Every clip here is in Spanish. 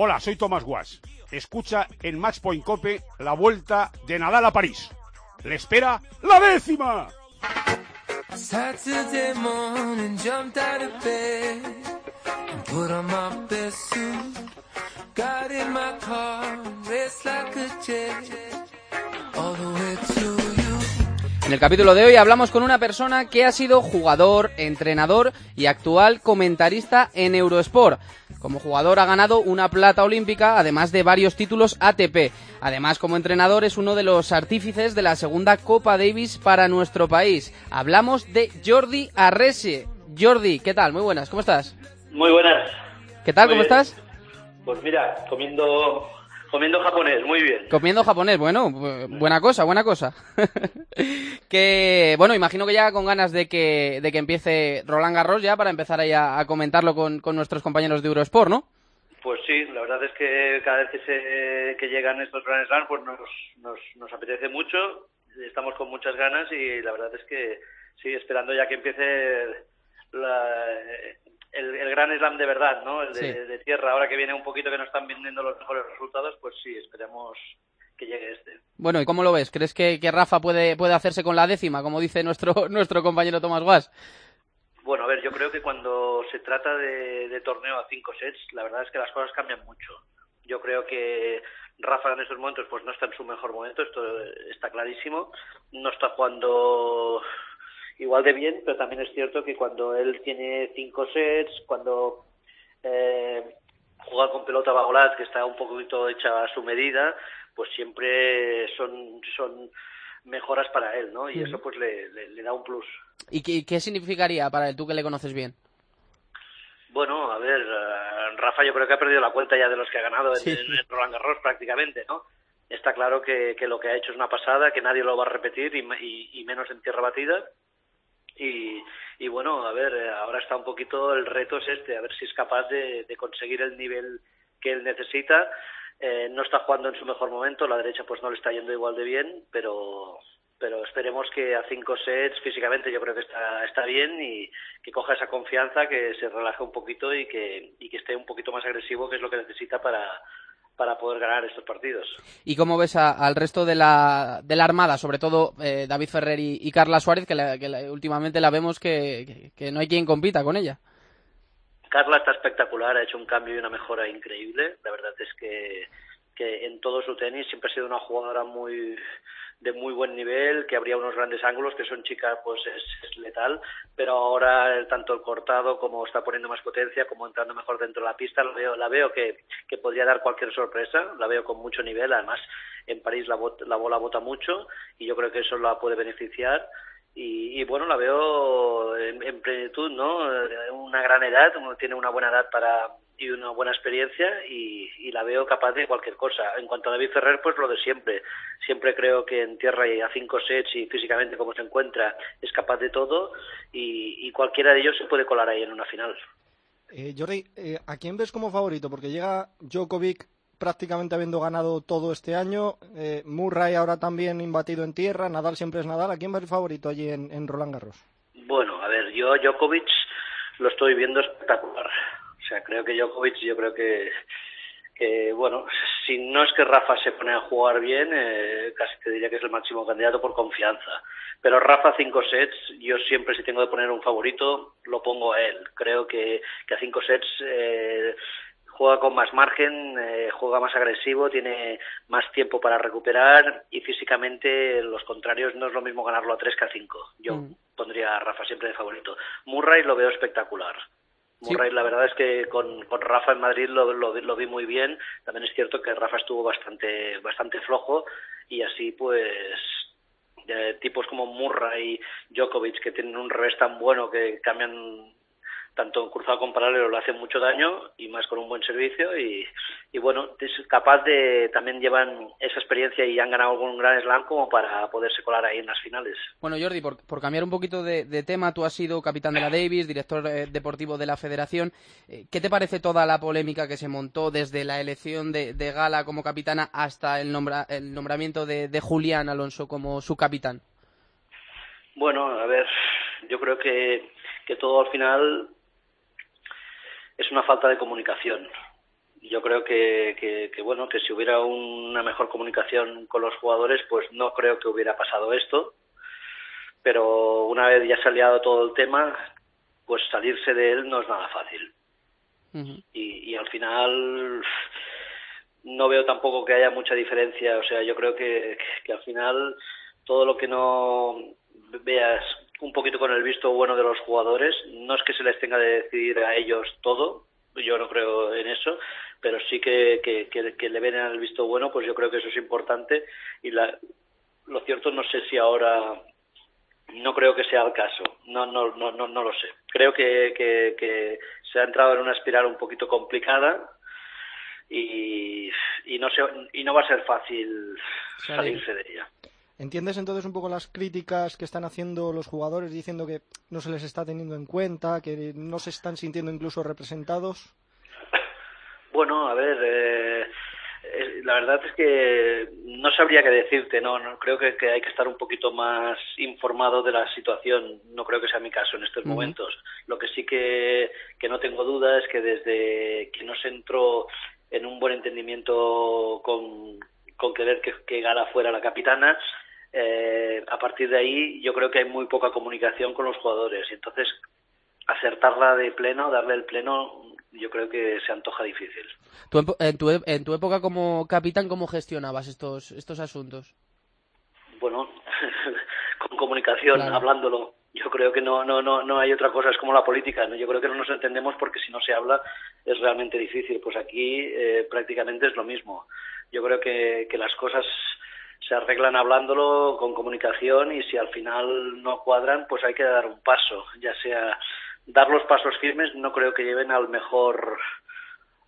Hola, soy Tomás Guas. Escucha en Matchpoint Cope la vuelta de Nadal a París. ¡Le espera la décima! En el capítulo de hoy hablamos con una persona que ha sido jugador, entrenador y actual comentarista en Eurosport. Como jugador ha ganado una plata olímpica, además de varios títulos ATP. Además, como entrenador es uno de los artífices de la segunda Copa Davis para nuestro país. Hablamos de Jordi Arrese. Jordi, ¿qué tal? Muy buenas, ¿cómo estás? Muy buenas. ¿Qué tal? ¿Cómo estás? Pues mira, comiendo Comiendo japonés, muy bien. Comiendo japonés, bueno, buena cosa, buena cosa. que, bueno, imagino que ya con ganas de que, de que empiece Roland Garros ya para empezar ahí a, comentarlo con, nuestros compañeros de Eurosport, ¿no? Pues sí, la verdad es que cada vez que, se, que llegan estos Grand Slam, pues nos, nos, nos apetece mucho, estamos con muchas ganas y la verdad es que sí, esperando ya que empiece la, el, gran slam de verdad, ¿no? El de, tierra, ahora que viene un poquito que no están vendiendo los mejores resultados, pues sí, esperemos que llegue este. Bueno, ¿y cómo lo ves? ¿Crees que, Rafa puede, puede hacerse con la décima, como dice nuestro, nuestro compañero Tomás Guas? Bueno, a ver, yo creo que cuando se trata de, torneo a cinco sets, la verdad es que las cosas cambian mucho. Yo creo que Rafa en estos momentos pues no está en su mejor momento, esto está clarísimo. No está jugando igual de bien, pero también es cierto que cuando él tiene cinco sets, cuando eh, juega con pelota bagolat, que está un poquito hecha a su medida, pues siempre son, son mejoras para él, ¿no? Y eso pues le, le, da un plus. ¿Y qué, significaría para él, tú que le conoces bien? Bueno, a ver, eh, Rafa yo creo que ha perdido la cuenta ya de los que ha ganado en, Roland Garros prácticamente, ¿no? Está claro que, que, lo que ha hecho es una pasada, que nadie lo va a repetir y, y menos en tierra batida y, y bueno, a ver, eh, ahora está un poquito el reto es este, a ver si es capaz de, conseguir el nivel que él necesita. Eh, no está jugando en su mejor momento, la derecha pues no le está yendo igual de bien, pero pero esperemos que a cinco sets físicamente yo creo que está, está bien y que coja esa confianza, que se relaje un poquito y que, y que esté un poquito más agresivo, que es lo que necesita para, para poder ganar estos partidos. ¿Y cómo ves al resto de la, de la Armada, sobre todo eh, David Ferrer y, Carla Suárez, que, últimamente la vemos que, no hay quien compita con ella? Carla está espectacular, ha hecho un cambio y una mejora increíble. La verdad es que, que en todo su tenis siempre ha sido una jugadora muy de muy buen nivel, que habría unos grandes ángulos, que son chicas, pues es, letal, pero ahora tanto el cortado como está poniendo más potencia, como entrando mejor dentro de la pista, la veo, la veo que, que podría dar cualquier sorpresa, la veo con mucho nivel, además en París la, la bola bota mucho y yo creo que eso la puede beneficiar. Y, bueno, la veo en, en, plenitud, ¿no? Una gran edad, tiene una buena edad para, y una buena experiencia y, la veo capaz de cualquier cosa. En cuanto a David Ferrer, pues lo de siempre. Siempre creo que en tierra y a cinco sets y físicamente como se encuentra es capaz de todo y, cualquiera de ellos se puede colar ahí en una final. Eh, Jordi, eh, ¿a quién ves como favorito? Porque llega Djokovic prácticamente habiendo ganado todo este año, eh, Murray ahora también imbatido en tierra, Nadal siempre es Nadal. ¿A quién ves el favorito allí en, en Roland Garros? Bueno, a ver, yo Djokovic lo estoy viendo espectacular o sea, creo que Djokovic, yo creo que, que, bueno, si no es que Rafa se pone a jugar bien, eh, casi te diría que es el máximo candidato por confianza. Pero Rafa cinco sets, yo siempre si tengo que poner un favorito, lo pongo a él. Creo que, que a cinco sets eh, juega con más margen, eh, juega más agresivo, tiene más tiempo para recuperar y físicamente los contrarios no es lo mismo ganarlo a tres que a cinco. Yo mm. pondría a Rafa siempre de favorito. Murray lo veo espectacular. Murray, la verdad es que con, con Rafa en Madrid lo, lo, vi muy bien. También es cierto que Rafa estuvo bastante, bastante flojo y así pues tipos como Murray y Djokovic que tienen un revés tan bueno que cambian tanto cruzado con paralelo le hace mucho daño y más con un buen servicio y, y bueno, es capaz de, también llevan esa experiencia y han ganado algún gran slam como para poderse colar ahí en las finales. Bueno Jordi, por, por cambiar un poquito de, tema, tú has sido capitán de la Davis, director eh, deportivo de la federación, eh, ¿qué te parece toda la polémica que se montó desde la elección de, Gala como capitana hasta el, el nombramiento de, de Julián Alonso como su capitán? Bueno, a ver, yo creo que, que todo al final es una falta de comunicación. yo creo que, que, bueno, que si hubiera una mejor comunicación con los jugadores, pues no creo que hubiera pasado esto. Pero una vez ya se ha liado todo el tema, pues salirse de él no es nada fácil. y, y al final no veo tampoco que haya mucha diferencia. O sea, yo creo que, que al final todo lo que no veas un poquito con el visto bueno de los jugadores, no es que se les tenga de decidir a ellos todo, yo no creo en eso, pero sí que, que, le ven el visto bueno, pues yo creo que eso es importante y la, lo cierto no sé si ahora no creo que sea el caso, no no no no, no lo sé. Creo que, que, se ha entrado en una espiral un poquito complicada y, y no se, y no va a ser fácil salirse de ella. ¿Entiendes entonces un poco las críticas que están haciendo los jugadores diciendo que no se les está teniendo en cuenta, que no se están sintiendo incluso representados? Bueno, a ver, eh, la verdad es que no sabría qué decirte, no, no creo que, hay que estar un poquito más informado de la situación, no creo que sea mi caso en estos momentos. Lo que sí que, que no tengo duda es que desde que no se entró en un buen entendimiento con, con querer que, que Gala fuera la capitana, eh, a partir de ahí yo creo que hay muy poca comunicación con los jugadores y entonces acertarla de pleno, darle el pleno, yo creo que se antoja difícil. en, tu, en tu época como capitán, ¿cómo gestionabas estos, estos asuntos? Bueno, con comunicación, hablándolo. Yo creo que no, no, no, no hay otra cosa, es como la política. ¿no? Yo creo que no nos entendemos porque si no se habla es realmente difícil. Pues aquí eh, prácticamente es lo mismo. Yo creo que, que las cosas se arreglan hablándolo con comunicación y si al final no cuadran, pues hay que dar un paso, ya sea dar los pasos firmes, no creo que lleven al mejor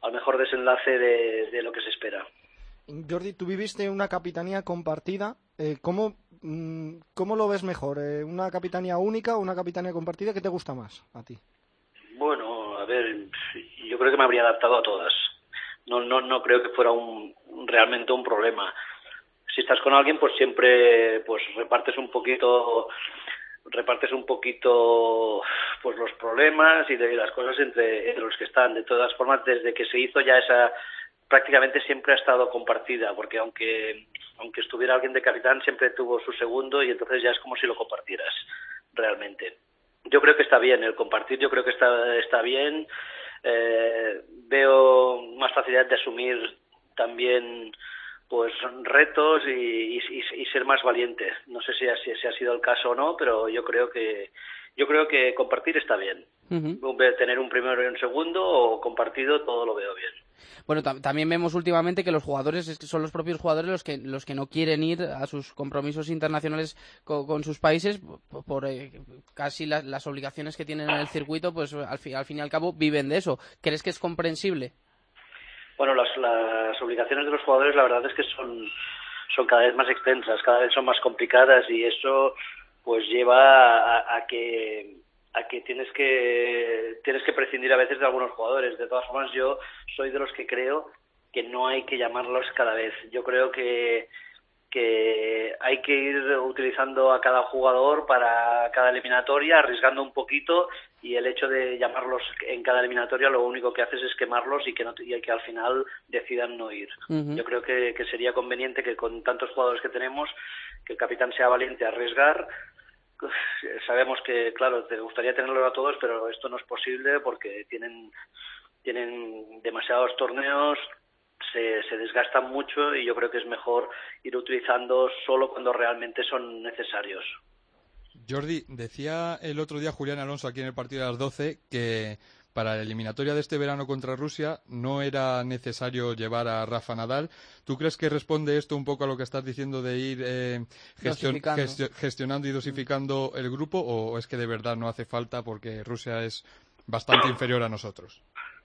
al mejor desenlace de, lo que se espera. Jordi, tú viviste una capitanía compartida. Eh, ¿cómo, mm, ¿Cómo lo ves mejor? Eh, ¿Una capitanía única o una capitanía compartida? ¿Qué te gusta más a ti? Bueno, a ver, yo creo que me habría adaptado a todas. No, no, no creo que fuera un, realmente un problema si estás con alguien, pues siempre pues repartes un poquito repartes un poquito pues los problemas y de las cosas entre, los que están. De todas formas, desde que se hizo ya esa prácticamente siempre ha estado compartida, porque aunque aunque estuviera alguien de capitán siempre tuvo su segundo y entonces ya es como si lo compartieras realmente. Yo creo que está bien el compartir, yo creo que está está bien. Eh, veo más facilidad de asumir también pues retos y, y, ser más valiente. No sé si, si, ha sido el caso o no, pero yo creo que yo creo que compartir está bien. Tener un primero y un segundo o compartido todo lo veo bien. Bueno, también vemos últimamente que los jugadores son los propios jugadores los que los que no quieren ir a sus compromisos internacionales con, sus países por, eh, casi las obligaciones que tienen en el circuito, pues al, al fin y al cabo viven de eso. ¿Crees que es comprensible? Bueno, las, las obligaciones de los jugadores la verdad es que son, son cada vez más extensas, cada vez son más complicadas y eso pues lleva a, que a que tienes que tienes que prescindir a veces de algunos jugadores. De todas formas, yo soy de los que creo que no hay que llamarlos cada vez. Yo creo que que hay que ir utilizando a cada jugador para cada eliminatoria, arriesgando un poquito y el hecho de llamarlos en cada eliminatoria lo único que haces es quemarlos y que, no, y que al final decidan no ir. Yo creo que, sería conveniente que con tantos jugadores que tenemos, que el capitán sea valiente a arriesgar. Sabemos que, claro, te gustaría tenerlo a todos, pero esto no es posible porque tienen, tienen demasiados torneos, se, se desgastan mucho y yo creo que es mejor ir utilizando solo cuando realmente son necesarios. Jordi, decía el otro día Julián Alonso aquí en el partido de las 12 que para la eliminatoria de este verano contra Rusia no era necesario llevar a Rafa Nadal. ¿Tú crees que responde esto un poco a lo que estás diciendo de ir eh, gestionando y dosificando el grupo o es que de verdad no hace falta porque Rusia es bastante inferior a nosotros?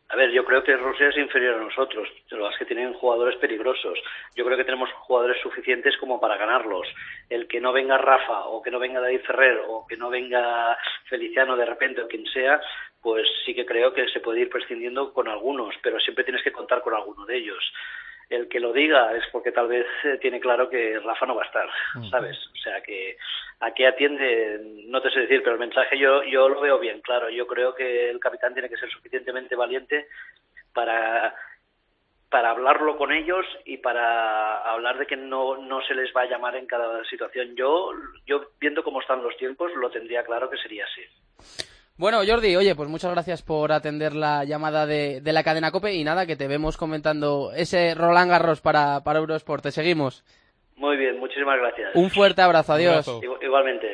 A ver, yo creo que Rusia es inferior a nosotros, pero es que tienen jugadores peligrosos. Yo creo que tenemos jugadores suficientes como para ganarlos. El que no venga Rafa o que no venga David Ferrer o que no venga Feliciano de repente o quien sea, pues sí que creo que se puede ir prescindiendo con algunos, pero siempre tienes que contar con alguno de ellos el que lo diga es porque tal vez eh, tiene claro que Rafa no va a estar, ¿sabes? O sea que a qué atiende, no te sé decir, pero el mensaje yo, yo lo veo bien, claro. Yo creo que el capitán tiene que ser suficientemente valiente para para hablarlo con ellos y para hablar de que no, no se les va a llamar en cada situación. Yo, yo viendo cómo están los tiempos, lo tendría claro que sería así. Bueno, Jordi, oye, pues muchas gracias por atender la llamada de, de la cadena COPE y nada, que te vemos comentando ese Roland Garros para, para Eurosport. Te seguimos. Muy bien, muchísimas gracias. Un fuerte abrazo, adiós. abrazo. Igualmente.